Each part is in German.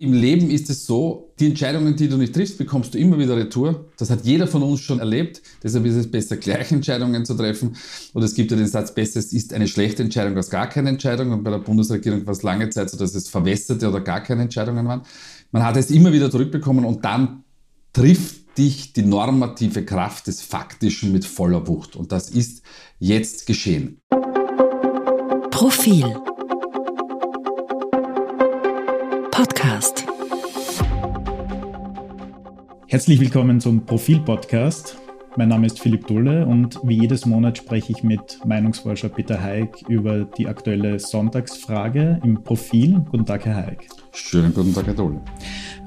Im Leben ist es so, die Entscheidungen, die du nicht triffst, bekommst du immer wieder retour. Das hat jeder von uns schon erlebt. Deshalb ist es besser, gleich Entscheidungen zu treffen. Und es gibt ja den Satz, besser es ist eine schlechte Entscheidung als gar keine Entscheidung. Und bei der Bundesregierung war es lange Zeit so, dass es verwässerte oder gar keine Entscheidungen waren. Man hat es immer wieder zurückbekommen und dann trifft dich die normative Kraft des Faktischen mit voller Wucht. Und das ist jetzt geschehen. Profil Podcast. Herzlich willkommen zum Profil-Podcast. Mein Name ist Philipp Dulle und wie jedes Monat spreche ich mit Meinungsforscher Peter Haig über die aktuelle Sonntagsfrage im Profil. Guten Tag, Herr Haig. Schönen guten Tag, Herr Dulle.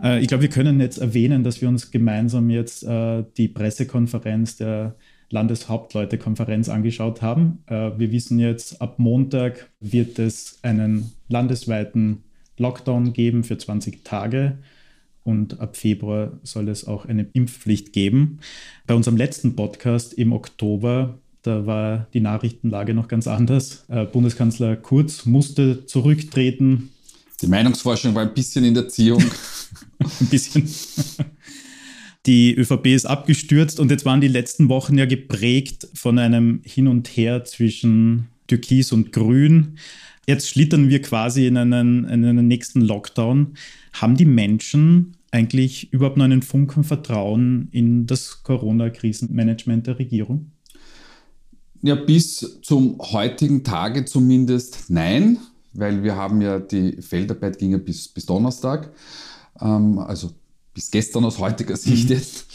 Äh, ich glaube, wir können jetzt erwähnen, dass wir uns gemeinsam jetzt äh, die Pressekonferenz der Landeshauptleutekonferenz angeschaut haben. Äh, wir wissen jetzt, ab Montag wird es einen landesweiten Lockdown geben für 20 Tage und ab Februar soll es auch eine Impfpflicht geben. Bei unserem letzten Podcast im Oktober, da war die Nachrichtenlage noch ganz anders. Äh, Bundeskanzler Kurz musste zurücktreten. Die Meinungsforschung war ein bisschen in der Ziehung. ein bisschen. Die ÖVP ist abgestürzt und jetzt waren die letzten Wochen ja geprägt von einem Hin und Her zwischen Türkis und Grün. Jetzt schlittern wir quasi in einen, in einen nächsten Lockdown. Haben die Menschen eigentlich überhaupt noch einen Funken Vertrauen in das Corona-Krisenmanagement der Regierung? Ja, bis zum heutigen Tage zumindest nein, weil wir haben ja die Feldarbeit ging ja bis, bis Donnerstag, ähm, also bis gestern aus heutiger Sicht mhm. jetzt.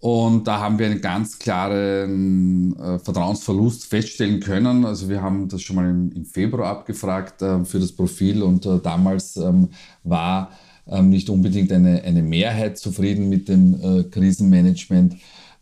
Und da haben wir einen ganz klaren äh, Vertrauensverlust feststellen können. Also wir haben das schon mal im, im Februar abgefragt äh, für das Profil und äh, damals ähm, war ähm, nicht unbedingt eine, eine Mehrheit zufrieden mit dem äh, Krisenmanagement.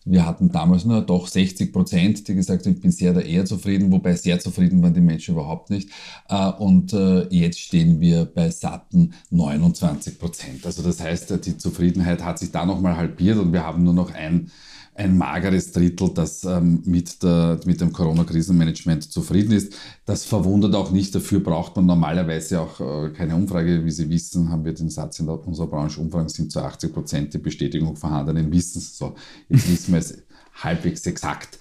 Wir hatten damals nur doch 60 Prozent, die gesagt haben, ich bin sehr da eher zufrieden, wobei sehr zufrieden waren die Menschen überhaupt nicht. Äh, und äh, jetzt stehen wir bei satten 29 Prozent. Also das heißt, die Zufriedenheit hat sich da nochmal halbiert und wir haben nur noch ein ein mageres Drittel, das ähm, mit, der, mit dem Corona-Krisenmanagement zufrieden ist. Das verwundert auch nicht. Dafür braucht man normalerweise auch äh, keine Umfrage. Wie Sie wissen, haben wir den Satz in der, unserer Branche, Umfragen sind zu 80 Prozent die Bestätigung vorhandenen Wissens. So, jetzt wissen wir es halbwegs exakt.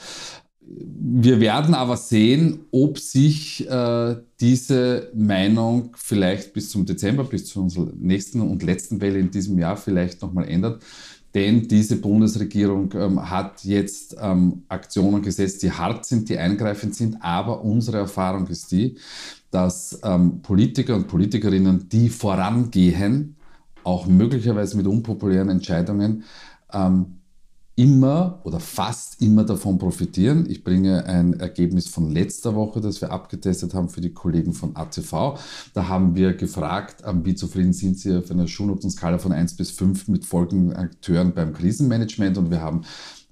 Wir werden aber sehen, ob sich äh, diese Meinung vielleicht bis zum Dezember, bis zu unserer nächsten und letzten Welle in diesem Jahr vielleicht nochmal ändert. Denn diese Bundesregierung ähm, hat jetzt ähm, Aktionen gesetzt, die hart sind, die eingreifend sind. Aber unsere Erfahrung ist die, dass ähm, Politiker und Politikerinnen, die vorangehen, auch möglicherweise mit unpopulären Entscheidungen, ähm, immer oder fast immer davon profitieren. Ich bringe ein Ergebnis von letzter Woche, das wir abgetestet haben für die Kollegen von ATV. Da haben wir gefragt, ähm, wie zufrieden sind Sie auf einer Schulnotenskala von 1 bis 5 mit folgenden Akteuren beim Krisenmanagement und wir haben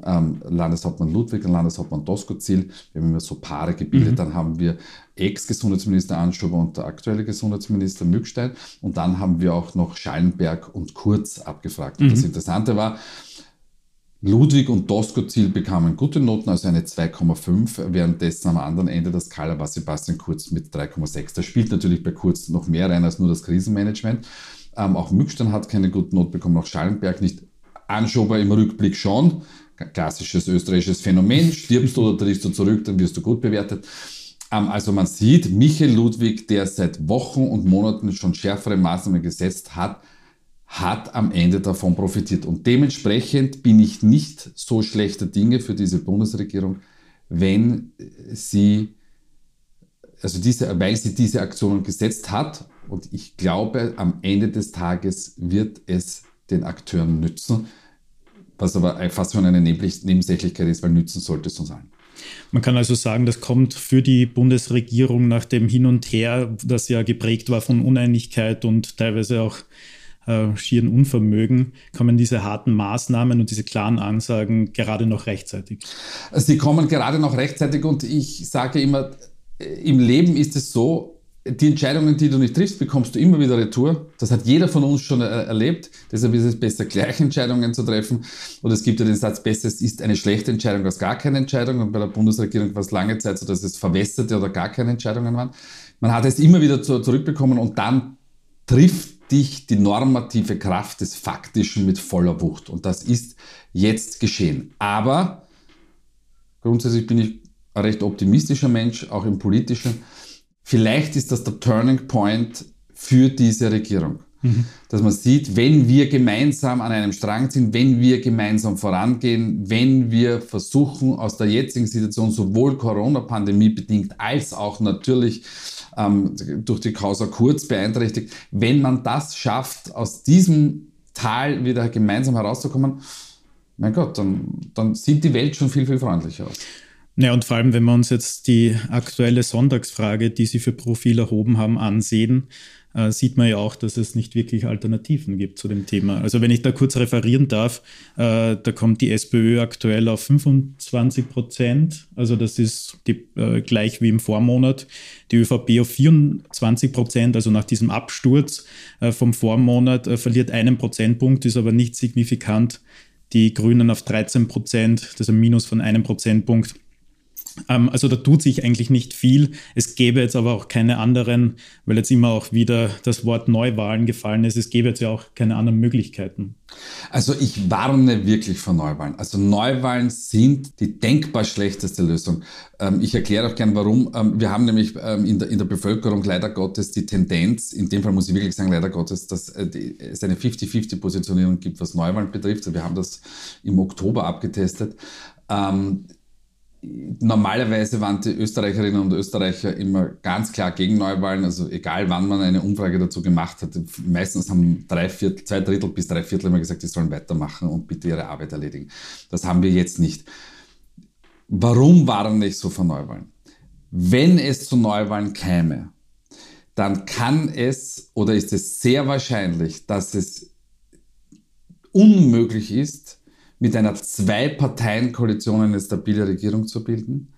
ähm, Landeshauptmann Ludwig und Landeshauptmann Doskozil. Wir haben immer so Paare gebildet. Mhm. Dann haben wir Ex-Gesundheitsminister Anschuber und der aktuelle Gesundheitsminister Mückstein. Und dann haben wir auch noch Schallenberg und Kurz abgefragt. Und mhm. das Interessante war, Ludwig und Doskozil bekamen gute Noten, also eine 2,5, währenddessen am anderen Ende der Skala war Sebastian Kurz mit 3,6. Da spielt natürlich bei Kurz noch mehr rein als nur das Krisenmanagement. Ähm, auch Mückstein hat keine guten Noten bekommen, auch Schallenberg nicht. Anschober im Rückblick schon. Klassisches österreichisches Phänomen. Stirbst du oder trittst du zurück, dann wirst du gut bewertet. Ähm, also man sieht, Michael Ludwig, der seit Wochen und Monaten schon schärfere Maßnahmen gesetzt hat, hat am Ende davon profitiert. Und dementsprechend bin ich nicht so schlechter Dinge für diese Bundesregierung, wenn sie, also diese, weil sie diese Aktionen gesetzt hat. Und ich glaube, am Ende des Tages wird es den Akteuren nützen, was aber fast schon eine Nebensächlichkeit ist, weil nützen sollte es uns allen. Man kann also sagen, das kommt für die Bundesregierung nach dem Hin und Her, das ja geprägt war von Uneinigkeit und teilweise auch äh, schieren Unvermögen, kommen diese harten Maßnahmen und diese klaren Ansagen gerade noch rechtzeitig? Sie kommen gerade noch rechtzeitig und ich sage immer, äh, im Leben ist es so, die Entscheidungen, die du nicht triffst, bekommst du immer wieder retour. Das hat jeder von uns schon er erlebt. Deshalb ist es besser, gleich Entscheidungen zu treffen. Und es gibt ja den Satz, besser es ist eine schlechte Entscheidung als gar keine Entscheidung. Und bei der Bundesregierung war es lange Zeit so, dass es verwässerte oder gar keine Entscheidungen waren. Man hat es immer wieder zurückbekommen und dann trifft dich die normative Kraft des Faktischen mit voller Wucht. Und das ist jetzt geschehen. Aber grundsätzlich bin ich ein recht optimistischer Mensch, auch im politischen. Vielleicht ist das der Turning Point für diese Regierung. Mhm. Dass man sieht, wenn wir gemeinsam an einem Strang sind, wenn wir gemeinsam vorangehen, wenn wir versuchen, aus der jetzigen Situation sowohl Corona-Pandemie bedingt als auch natürlich ähm, durch die Causa Kurz beeinträchtigt, wenn man das schafft, aus diesem Tal wieder gemeinsam herauszukommen, mein Gott, dann, dann sieht die Welt schon viel, viel freundlicher aus. Ja, und vor allem, wenn wir uns jetzt die aktuelle Sonntagsfrage, die Sie für Profil erhoben haben, ansehen, äh, sieht man ja auch, dass es nicht wirklich Alternativen gibt zu dem Thema. Also wenn ich da kurz referieren darf, äh, da kommt die SPÖ aktuell auf 25 Prozent, also das ist die, äh, gleich wie im Vormonat, die ÖVP auf 24 Prozent, also nach diesem Absturz äh, vom Vormonat äh, verliert einen Prozentpunkt, ist aber nicht signifikant. Die Grünen auf 13 Prozent, das ist ein Minus von einem Prozentpunkt. Ähm, also da tut sich eigentlich nicht viel. Es gäbe jetzt aber auch keine anderen, weil jetzt immer auch wieder das Wort Neuwahlen gefallen ist, es gäbe jetzt ja auch keine anderen Möglichkeiten. Also ich warne wirklich vor Neuwahlen. Also Neuwahlen sind die denkbar schlechteste Lösung. Ähm, ich erkläre auch gern warum. Ähm, wir haben nämlich in der, in der Bevölkerung leider Gottes die Tendenz, in dem Fall muss ich wirklich sagen, leider Gottes, dass äh, es eine 50-50-Positionierung gibt, was Neuwahlen betrifft. Wir haben das im Oktober abgetestet normalerweise waren die Österreicherinnen und Österreicher immer ganz klar gegen Neuwahlen, also egal wann man eine Umfrage dazu gemacht hat, meistens haben drei Viertel, zwei Drittel bis drei Viertel immer gesagt, sie sollen weitermachen und bitte ihre Arbeit erledigen. Das haben wir jetzt nicht. Warum waren nicht so für Neuwahlen? Wenn es zu Neuwahlen käme, dann kann es oder ist es sehr wahrscheinlich, dass es unmöglich ist, mit einer Zwei-Parteien-Koalition eine stabile Regierung zu bilden.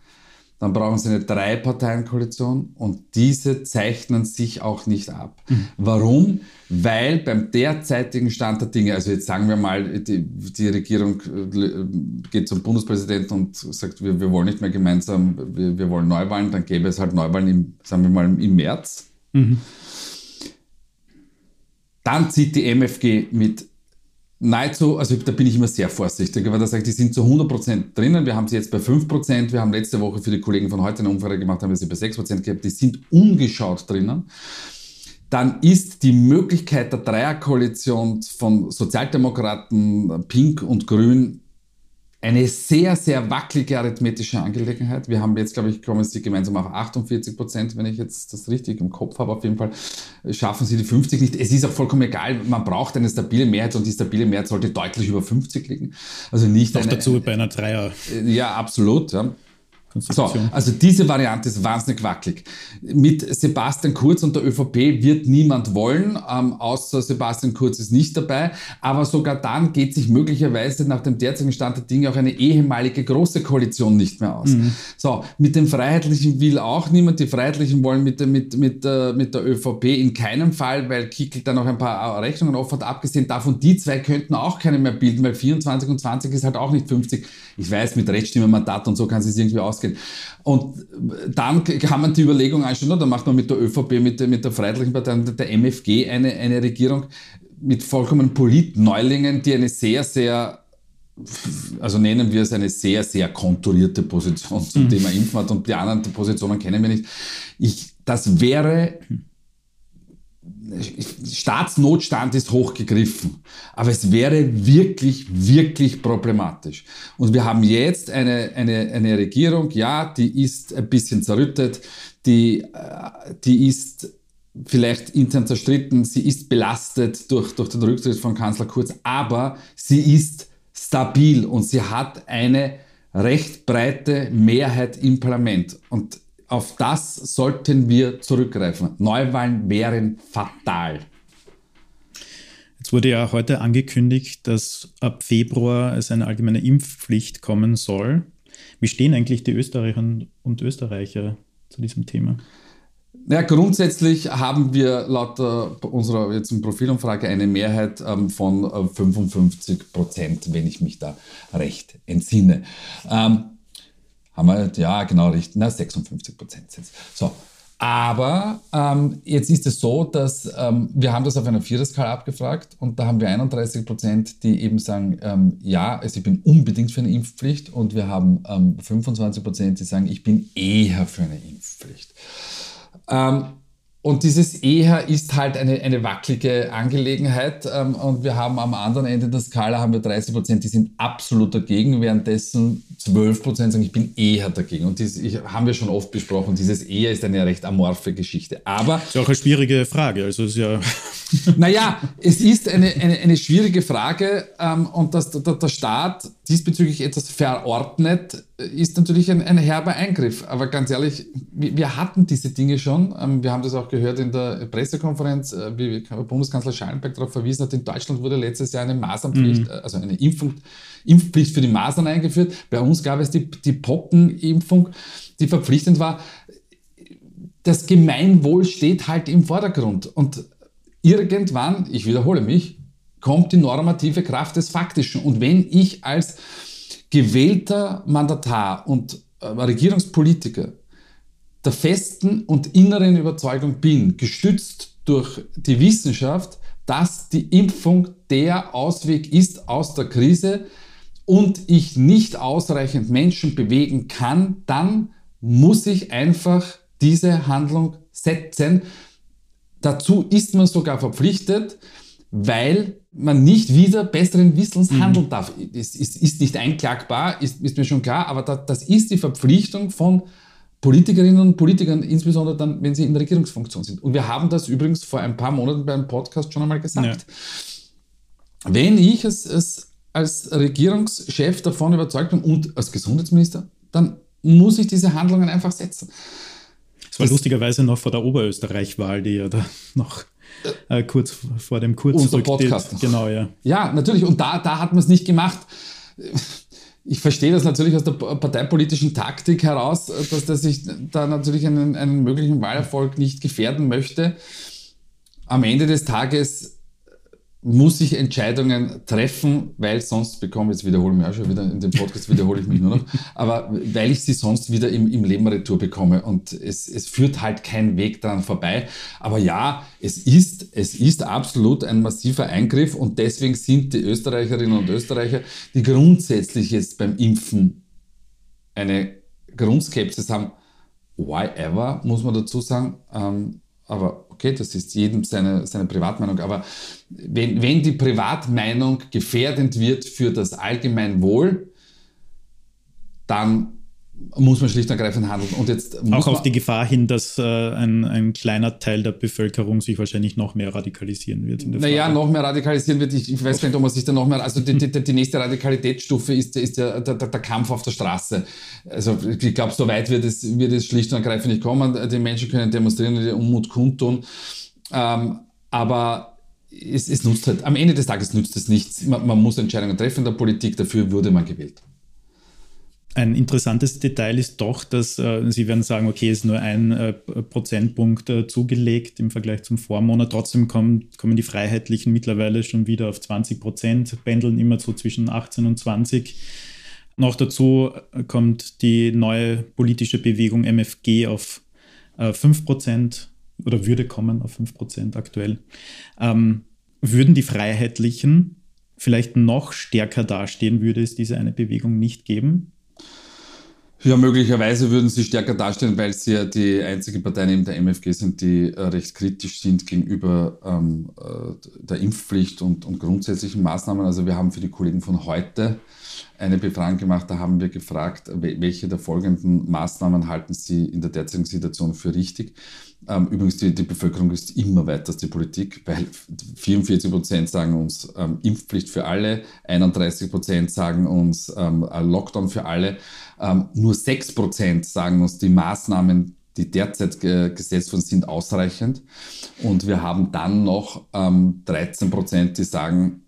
Dann brauchen sie eine Drei-Parteien-Koalition und diese zeichnen sich auch nicht ab. Mhm. Warum? Weil beim derzeitigen Stand der Dinge, also jetzt sagen wir mal, die, die Regierung äh, geht zum Bundespräsidenten und sagt, wir, wir wollen nicht mehr gemeinsam, wir, wir, wollen Neuwahlen, dann gäbe es halt Neuwahlen im, sagen wir mal, im März. Mhm. Dann zieht die MFG mit nahezu, also da bin ich immer sehr vorsichtig, weil da sage ich, die sind zu 100% drinnen. Wir haben sie jetzt bei 5%. Wir haben letzte Woche für die Kollegen von heute eine Umfrage gemacht, haben wir sie bei 6% gehabt. Die sind ungeschaut drinnen. Dann ist die Möglichkeit der Dreierkoalition von Sozialdemokraten, Pink und Grün eine sehr, sehr wackelige arithmetische Angelegenheit. Wir haben jetzt, glaube ich, kommen sie gemeinsam auf 48 Prozent, wenn ich jetzt das richtig im Kopf habe. Auf jeden Fall schaffen sie die 50 nicht. Es ist auch vollkommen egal, man braucht eine stabile Mehrheit und die stabile Mehrheit sollte deutlich über 50 liegen. Also nicht auch eine, dazu bei einer Dreier. Ja, absolut. Ja. So, also diese Variante ist wahnsinnig wackelig. Mit Sebastian Kurz und der ÖVP wird niemand wollen, ähm, außer Sebastian Kurz ist nicht dabei. Aber sogar dann geht sich möglicherweise nach dem derzeitigen Stand der Dinge auch eine ehemalige große Koalition nicht mehr aus. Mhm. So, mit den Freiheitlichen will auch niemand. Die Freiheitlichen wollen mit, mit, mit, äh, mit der ÖVP in keinem Fall, weil Kickel da noch ein paar Rechnungen offen hat. Abgesehen davon, die zwei könnten auch keine mehr bilden, weil 24 und 20 ist halt auch nicht 50. Ich weiß, mit Rechtsstimmenmandat und so kann es irgendwie ausgehen ausgehen. Und dann kann man die Überlegung einstellen, da macht man mit der ÖVP, mit der, mit der Freiheitlichen Partei und der MFG eine, eine Regierung mit vollkommen Politneulingen, die eine sehr, sehr also nennen wir es eine sehr, sehr konturierte Position zum mhm. Thema Impfen hat und die anderen Positionen kennen wir nicht. Ich, das wäre Staatsnotstand ist hochgegriffen, aber es wäre wirklich, wirklich problematisch. Und wir haben jetzt eine, eine, eine Regierung, ja, die ist ein bisschen zerrüttet, die, äh, die ist vielleicht intern zerstritten, sie ist belastet durch, durch den Rücktritt von Kanzler Kurz, aber sie ist stabil und sie hat eine recht breite Mehrheit im Parlament. Und auf das sollten wir zurückgreifen. Neuwahlen wären fatal. Jetzt wurde ja heute angekündigt, dass ab Februar es eine allgemeine Impfpflicht kommen soll. Wie stehen eigentlich die Österreicherinnen und Österreicher zu diesem Thema? Ja, grundsätzlich haben wir laut äh, unserer jetzt Profilumfrage eine Mehrheit ähm, von äh, 55 Prozent, wenn ich mich da recht entsinne. Ähm, haben wir, ja, genau, richtig, na, 56 Prozent sind So. Aber ähm, jetzt ist es so, dass ähm, wir haben das auf einer Viererskala abgefragt und da haben wir 31 Prozent, die eben sagen, ähm, ja, also ich bin unbedingt für eine Impfpflicht und wir haben 25 ähm, Prozent, die sagen, ich bin eher für eine Impfpflicht. Und dieses eher ist halt eine, eine wackelige Angelegenheit. Ähm, und wir haben am anderen Ende der Skala haben wir 30 Prozent, die sind absolut dagegen, währenddessen 12 Prozent sagen, ich bin eher dagegen. Und das ich, haben wir schon oft besprochen. Dieses eher ist eine recht amorphe Geschichte. Aber. ist ja auch eine schwierige Frage. Also ist ja. naja, es ist eine, eine, eine schwierige Frage. Ähm, und dass der, der Staat diesbezüglich etwas verordnet, ist natürlich ein, ein herber Eingriff. Aber ganz ehrlich, wir, wir hatten diese Dinge schon. Ähm, wir haben das auch gehört in der Pressekonferenz, äh, wie Bundeskanzler Schallenberg darauf verwiesen hat, in Deutschland wurde letztes Jahr eine Masernpflicht, mhm. Äh, also eine Impfung, Impfpflicht für die Masern eingeführt. Bei uns gab es die, die Pockenimpfung, die verpflichtend war. Das Gemeinwohl steht halt im Vordergrund. Und irgendwann, ich wiederhole mich, kommt die normative Kraft des Faktischen. Und wenn ich als gewählter Mandatar und äh, Regierungspolitiker der festen und inneren Überzeugung bin, gestützt durch die Wissenschaft, dass die Impfung der Ausweg ist aus der Krise und ich nicht ausreichend Menschen bewegen kann, dann muss ich einfach diese Handlung setzen. Dazu ist man sogar verpflichtet, weil man nicht wieder besseren Wissens mhm. handeln darf. Es ist, ist, nicht einklagbar, ist, ist, mir schon klar, aber das, das ist die Verpflichtung von Politikerinnen und Politikern, insbesondere dann, wenn sie in der Regierungsfunktion sind. Und wir haben das übrigens vor ein paar Monaten beim Podcast schon einmal gesagt. Ja. Wenn ich als, als, als Regierungschef davon überzeugt bin und als Gesundheitsminister, dann muss ich diese Handlungen einfach setzen. Das war lustigerweise noch vor der Oberösterreich-Wahl, die ja da noch äh, kurz vor dem Kurz Unser Podcast. Genau, ja. Ja, natürlich. Und da, da hat man es nicht gemacht ich verstehe das natürlich aus der parteipolitischen Taktik heraus, dass, dass ich da natürlich einen, einen möglichen Wahlerfolg nicht gefährden möchte. Am Ende des Tages muss ich Entscheidungen treffen, weil sonst bekomme ich, jetzt wiederhole ich mich auch schon wieder, in dem Podcast wiederhole ich mich nur noch, aber weil ich sie sonst wieder im, im Leben retour bekomme und es, es führt halt kein Weg daran vorbei. Aber ja, es ist, es ist absolut ein massiver Eingriff und deswegen sind die Österreicherinnen und Österreicher, die grundsätzlich jetzt beim Impfen eine Grundskepsis haben, why ever, muss man dazu sagen, ähm, aber okay, das ist jedem seine, seine Privatmeinung, aber wenn, wenn die Privatmeinung gefährdend wird für das Allgemeinwohl, dann muss man schlicht und ergreifend handeln. Und jetzt Auch auf die Gefahr hin, dass äh, ein, ein kleiner Teil der Bevölkerung sich wahrscheinlich noch mehr radikalisieren wird. naja, noch mehr radikalisieren wird. Ich, ich weiß gar nicht, ob man sich da noch mehr. Also die, die, die nächste Radikalitätsstufe ist, ist der, der, der, Kampf auf der Straße. Also ich glaube, so weit wird es, wird es schlicht und ergreifend nicht kommen. Die Menschen können demonstrieren und Unmut kundtun. Ähm, aber es, es, nutzt halt, am Ende des Tages nützt es nichts. Man, man muss Entscheidungen treffen in der Politik, dafür wurde man gewählt. Ein interessantes Detail ist doch, dass äh, Sie werden sagen, okay, ist nur ein äh, Prozentpunkt äh, zugelegt im Vergleich zum Vormonat. Trotzdem kommen, kommen die Freiheitlichen mittlerweile schon wieder auf 20 Prozent, pendeln immer so zwischen 18 und 20. Noch dazu äh, kommt die neue politische Bewegung MFG auf äh, 5 Prozent oder würde kommen auf 5 Prozent aktuell. Ähm, würden die Freiheitlichen vielleicht noch stärker dastehen, würde es diese eine Bewegung nicht geben? Ja, möglicherweise würden sie stärker darstellen, weil sie ja die einzige Partei neben der MFG sind, die äh, recht kritisch sind gegenüber ähm, äh, der Impfpflicht und, und, grundsätzlichen Maßnahmen. Also wir haben für die Kollegen von heute eine Befragung gemacht, da haben wir gefragt, welche der folgenden Maßnahmen halten Sie in der derzeitigen Situation für richtig. Ähm, übrigens, die, die, Bevölkerung ist immer weiter als die Politik, weil 44 Prozent sagen uns ähm, Impfpflicht für alle, 31 Prozent sagen uns ähm, Lockdown für alle, ähm, nur 6 Prozent sagen uns, die Maßnahmen, die derzeit ge gesetzt worden sind, ausreichend. Und wir haben dann noch 13 ähm, Prozent, die sagen,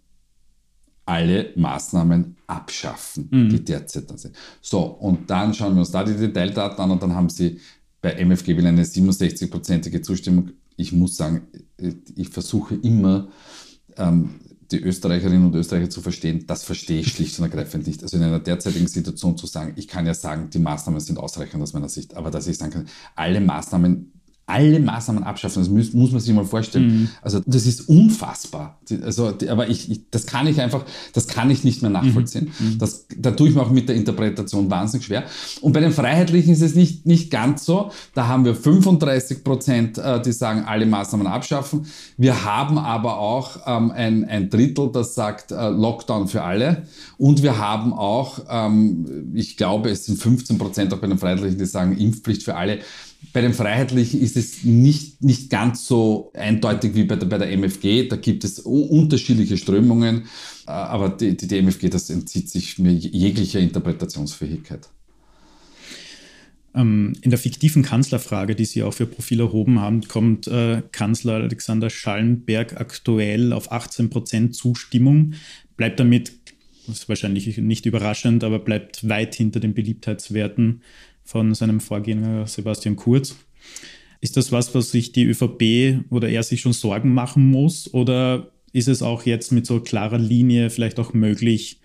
alle Maßnahmen abschaffen, mhm. die derzeit da sind. So, und dann schauen wir uns da die Detaildaten an und dann haben sie bei MFG will eine 67-prozentige Zustimmung. Ich muss sagen, ich versuche immer, ähm, die Österreicherinnen und Österreicher zu verstehen, das verstehe ich schlicht und ergreifend nicht. Also in einer derzeitigen Situation zu sagen, ich kann ja sagen, die Maßnahmen sind ausreichend aus meiner Sicht, aber dass ich sagen kann, alle Maßnahmen alle Maßnahmen abschaffen. Das muss, muss man sich mal vorstellen. Mhm. Also das ist unfassbar. Also, aber ich, ich, das kann ich einfach, das kann ich nicht mehr nachvollziehen. Mhm. mhm. Das, da tue ich mir auch mit der Interpretation wahnsinnig schwer. Und bei den Freiheitlichen ist es nicht, nicht ganz so. Da haben wir 35 Prozent, äh, die sagen, alle Maßnahmen abschaffen. Wir haben aber auch ähm, ein, ein Drittel, das sagt äh, Lockdown für alle. Und wir haben auch, ähm, ich glaube, es sind 15 Prozent auch bei den Freiheitlichen, die sagen Impfpflicht für alle. Bei den Freiheitlichen ist es nicht, nicht ganz so eindeutig wie bei der, bei der MFG. Da gibt es unterschiedliche Strömungen, äh, aber die, die, die MFG, das entzieht sich mir jeglicher Interpretationsfähigkeit. Ähm, in der fiktiven Kanzlerfrage, die Sie auch für Profil erhoben haben, kommt äh, Kanzler Alexander Schallenberg aktuell auf 18 Prozent Zustimmung, bleibt damit, das ist wahrscheinlich nicht überraschend, aber bleibt weit hinter den Beliebtheitswerten von seinem Vorgänger Sebastian Kurz. Ist das was, was sich die ÖVP oder er sich schon Sorgen machen muss? Oder ist es auch jetzt mit so klarer Linie vielleicht auch möglich,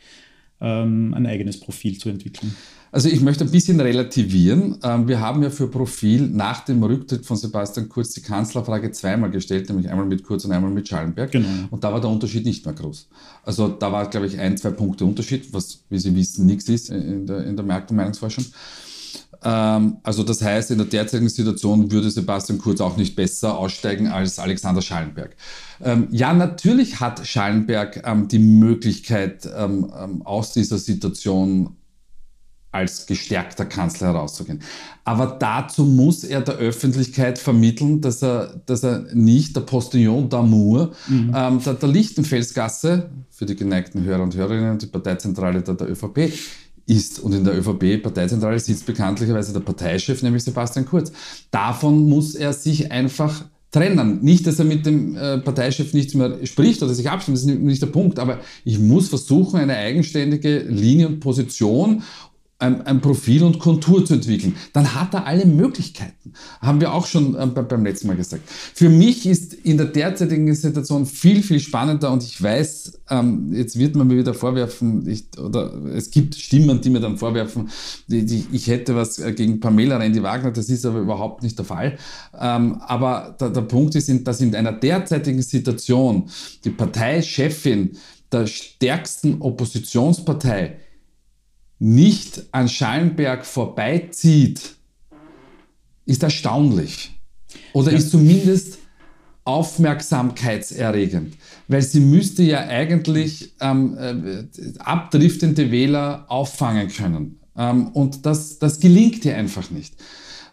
ähm, ein eigenes Profil zu entwickeln? Also ich möchte ein bisschen relativieren. Ähm, wir haben ja für Profil nach dem Rücktritt von Sebastian Kurz die Kanzlerfrage zweimal gestellt, nämlich einmal mit Kurz und einmal mit Schallenberg. Genau. Und da war der Unterschied nicht mehr groß. Also da war, glaube ich, ein, zwei Punkte Unterschied, was, wie Sie wissen, nichts ist in der, in der Markt- und Meinungsforschung. Ähm, also das heißt, in der derzeitigen Situation würde Sebastian Kurz auch nicht besser aussteigen als Alexander Schallenberg. Ähm, ja, natürlich hat Schallenberg ähm, die Möglichkeit, aus dieser Situation als gestärkter Kanzler herauszugehen. Aber dazu muss er der Öffentlichkeit vermitteln, dass er, dass er nicht der Postillon d'Amour mhm. ähm, der, der Lichtenfelsgasse, für die geneigten Hörer und Hörerinnen, die Parteizentrale der, der ÖVP, ist. Und in der ÖVP-Parteizentrale sitzt bekanntlicherweise der Parteichef, nämlich Sebastian Kurz. Davon muss er sich einfach trennen. Nicht, dass er mit dem äh, Parteichef nichts mehr spricht oder sich abstimmt, das ist nicht der Punkt, aber ich muss versuchen, eine eigenständige Linie und Position ein, ein, Profil und Kontur zu entwickeln, dann hat er alle Möglichkeiten. Haben wir auch schon äh, beim letzten Mal gesagt. Für mich ist in der derzeitigen Situation viel, viel spannender und ich weiß, ähm, jetzt wird man mir wieder vorwerfen, ich, oder es gibt Stimmen, die mir dann vorwerfen, die, die, ich hätte was äh, gegen Pamela Rendi-Wagner, das ist aber überhaupt nicht der Fall. Ähm, aber der, der Punkt ist, dass in einer derzeitigen Situation die Parteichefin der stärksten Oppositionspartei nicht an Schallenberg vorbeizieht, ist erstaunlich. Oder ja. ist zumindest aufmerksamkeitserregend. Weil sie müsste ja eigentlich ähm, äh, abdriftende Wähler auffangen können. Ähm, und das, das gelingt ihr einfach nicht.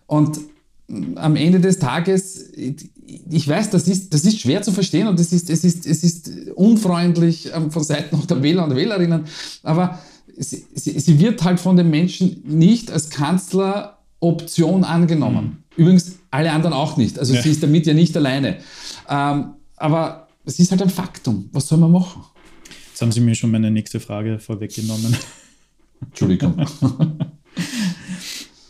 Und mm, am Ende des Tages, ich weiß, das ist, das ist schwer zu verstehen und es ist, es ist, es ist unfreundlich ähm, von Seiten der Wähler und Wählerinnen, aber sie, sie, sie wird halt von den Menschen nicht als Kanzleroption angenommen. Mhm. Übrigens alle anderen auch nicht. Also ja. sie ist damit ja nicht alleine. Ähm, aber es ist halt ein Faktum. Was soll man machen? Jetzt haben Sie mir schon meine nächste Frage vorweggenommen. Entschuldigung.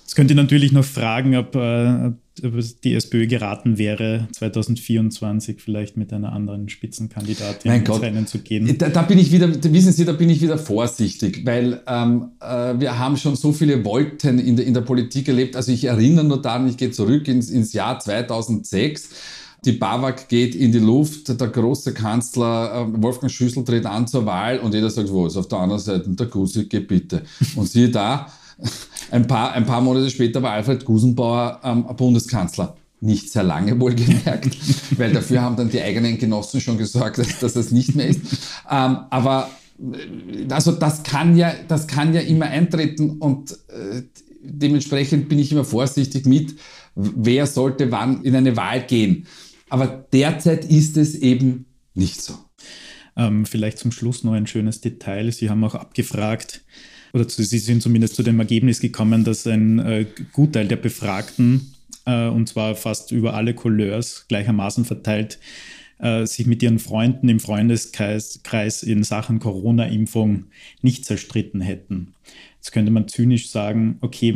Jetzt könnt ihr natürlich noch fragen, ob, äh, ob die SPÖ geraten wäre, 2024 vielleicht mit einer anderen Spitzenkandidatin mein ins Rennen zu gehen. Da, da, bin ich wieder, wissen Sie, da bin ich wieder vorsichtig, weil ähm, äh, wir haben schon so viele Wolken in der, in der Politik erlebt. Also ich erinnere nur daran, ich gehe zurück ins, ins Jahr 2006. Die BAWAG geht in die Luft, der große Kanzler äh, Wolfgang Schüssel tritt an zur Wahl und jeder sagt, wo ist auf der anderen Seite der Gusi, geh bitte. Und siehe da, ein paar, ein paar Monate später war Alfred Gusenbauer ähm, Bundeskanzler. Nicht sehr lange wohlgemerkt, weil dafür haben dann die eigenen Genossen schon gesorgt, dass, dass das nicht mehr ist. Ähm, aber äh, also das kann ja, das kann ja immer eintreten und äh, dementsprechend bin ich immer vorsichtig mit, wer sollte wann in eine Wahl gehen. Aber derzeit ist es eben nicht so. Ähm, vielleicht zum Schluss noch ein schönes Detail. Sie haben auch abgefragt, oder zu, sie sind zumindest zu dem Ergebnis gekommen, dass ein äh, Gutteil der Befragten, äh, und zwar fast über alle Couleurs gleichermaßen verteilt, äh, sich mit ihren Freunden im Freundeskreis Kreis in Sachen Corona-Impfung nicht zerstritten hätten. Jetzt könnte man zynisch sagen, okay,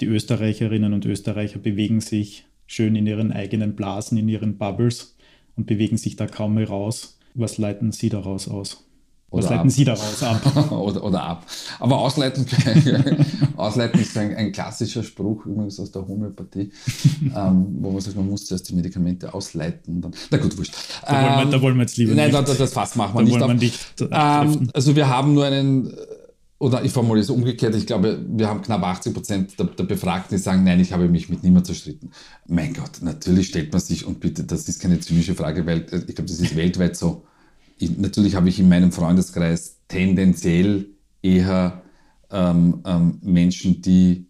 die Österreicherinnen und Österreicher bewegen sich schön in ihren eigenen Blasen, in ihren Bubbles und bewegen sich da kaum mehr raus. Was leiten Sie daraus aus? Was leiten ab. Sie daraus ab? oder, oder ab. Aber ausleiten, ausleiten ist ein, ein, klassischer Spruch, übrigens aus der Homöopathie, ähm, wo man sagt, man muss zuerst die Medikamente ausleiten. Dann, na gut, wurscht. Da, ähm, wollen, wir, da wollen wir jetzt lieber nein, nicht. Nein, das Fass machen wir nicht. Wir nicht ähm, also wir haben nur einen oder ich formuliere es umgekehrt, ich glaube, wir haben knapp 80 Prozent der, der, Befragten, die sagen, nein, ich habe mich mit niemandem zerstritten. Mein Gott, natürlich stellt man sich, und bitte, das ist keine zynische Frage, weil äh, ich glaube, das ist weltweit so. Ich, natürlich habe ich in meinem Freundeskreis tendenziell eher ähm, ähm, Menschen, die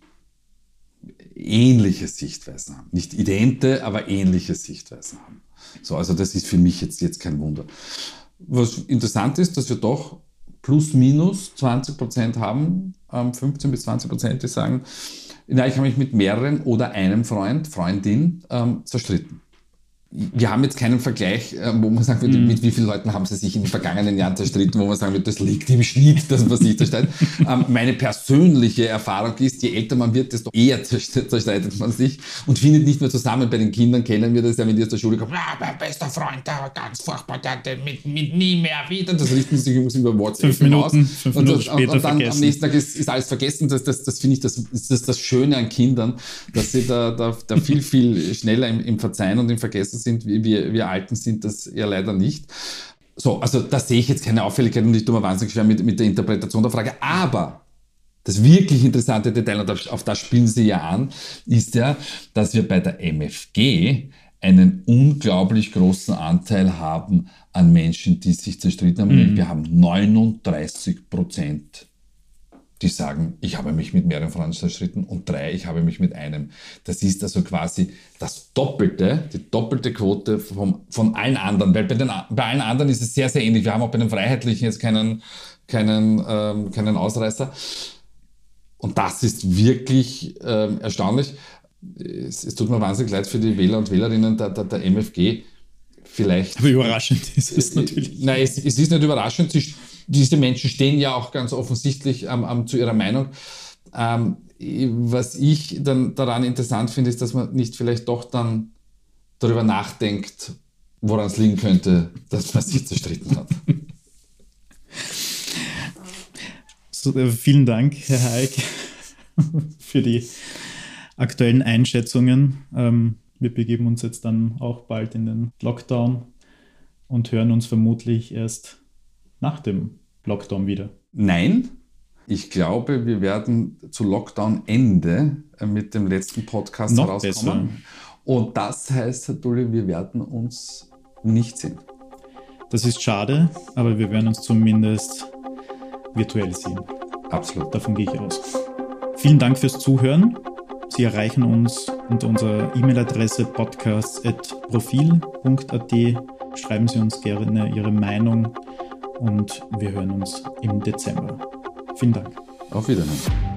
ähnliche Sichtweisen haben. Nicht idente, aber ähnliche Sichtweisen haben. So, also das ist für mich jetzt, jetzt kein Wunder. Was interessant ist, dass wir doch plus minus 20 Prozent haben, 15 ähm, bis 20 Prozent, die sagen, na, ich habe mich mit mehreren oder einem Freund, Freundin ähm, zerstritten wir haben jetzt keinen Vergleich, äh, wo man sagen würde, mm. mit wie vielen Leuten haben sie sich in den vergangenen Jahren zerstritten, wo man sagen würde, das liegt im Schnitt, dass man sich zerstreitet. ähm, meine persönliche Erfahrung ist, je älter man wird, desto eher zerstreitet man sich und findet nicht mehr zusammen. Bei den Kindern kennen wir das ja, wenn die aus der Schule kommen, ah, mein bester Freund, der war ganz furchtbar, der, mit, mit nie mehr wieder. Das richten sich übrigens über WhatsApp fünf Minuten, aus. Fünf Minuten und, und, und, dann vergessen. am nächsten Tag ist, ist alles vergessen. Das, das, das finde ich das, das, ist das Schöne an Kindern, dass sie da, da, da viel, viel schneller im, im Verzeihen und im Vergessen sind, wie wir, wir Alten sind das ja leider nicht. So, also da sehe ich jetzt keine Auffälligkeit und ich tue mir wahnsinnig schwer mit, mit der Interpretation der Frage. Aber das wirklich interessante Detail, und auf das spielen Sie ja an, ist ja, dass wir bei der MFG einen unglaublich großen Anteil haben an Menschen, die sich zerstritten haben. Mhm. Wir haben 39 Prozent die sagen, ich habe mich mit mehreren Frauen zerstritten und drei, ich habe mich mit einem. Das ist also quasi das Doppelte, die doppelte Quote vom, von allen anderen, weil bei, den, bei allen anderen ist es sehr, sehr ähnlich. Wir haben auch bei den Freiheitlichen jetzt keinen, keinen, ähm, keinen Ausreißer. Und das ist wirklich ähm, erstaunlich. Es, es, tut mir wahnsinnig leid für die Wähler und Wählerinnen der, der, der MFG. Vielleicht. Aber überraschend ist es natürlich. Nein, es, es ist nicht überraschend. Sie, diese Menschen stehen ja auch ganz offensichtlich ähm, ähm, zu ihrer Meinung. Ähm, was ich dann daran interessant finde, ist, dass man nicht vielleicht doch dann darüber nachdenkt, woran es liegen könnte, dass man sich zerstritten hat. So, äh, vielen Dank, Herr Haig, für die aktuellen Einschätzungen. Ähm, wir begeben uns jetzt dann auch bald in den Lockdown und hören uns vermutlich erst nach dem Lockdown wieder? Nein. Ich glaube, wir werden zu Lockdown-Ende äh, mit dem letzten Podcast Noch herauskommen. Besser. Und das heißt, Herr Dulli, wir werden uns nicht sehen. Das ist schade, aber wir werden uns zumindest virtuell sehen. Absolut. Davon gehe ich aus. Vielen Dank fürs Zuhören. Sie erreichen uns unter unserer E-Mail-Adresse podcast.profil.at. Schreiben Sie uns gerne Ihre Meinung und wir hören uns im Dezember. Vielen Dank. Auf Wiedersehen.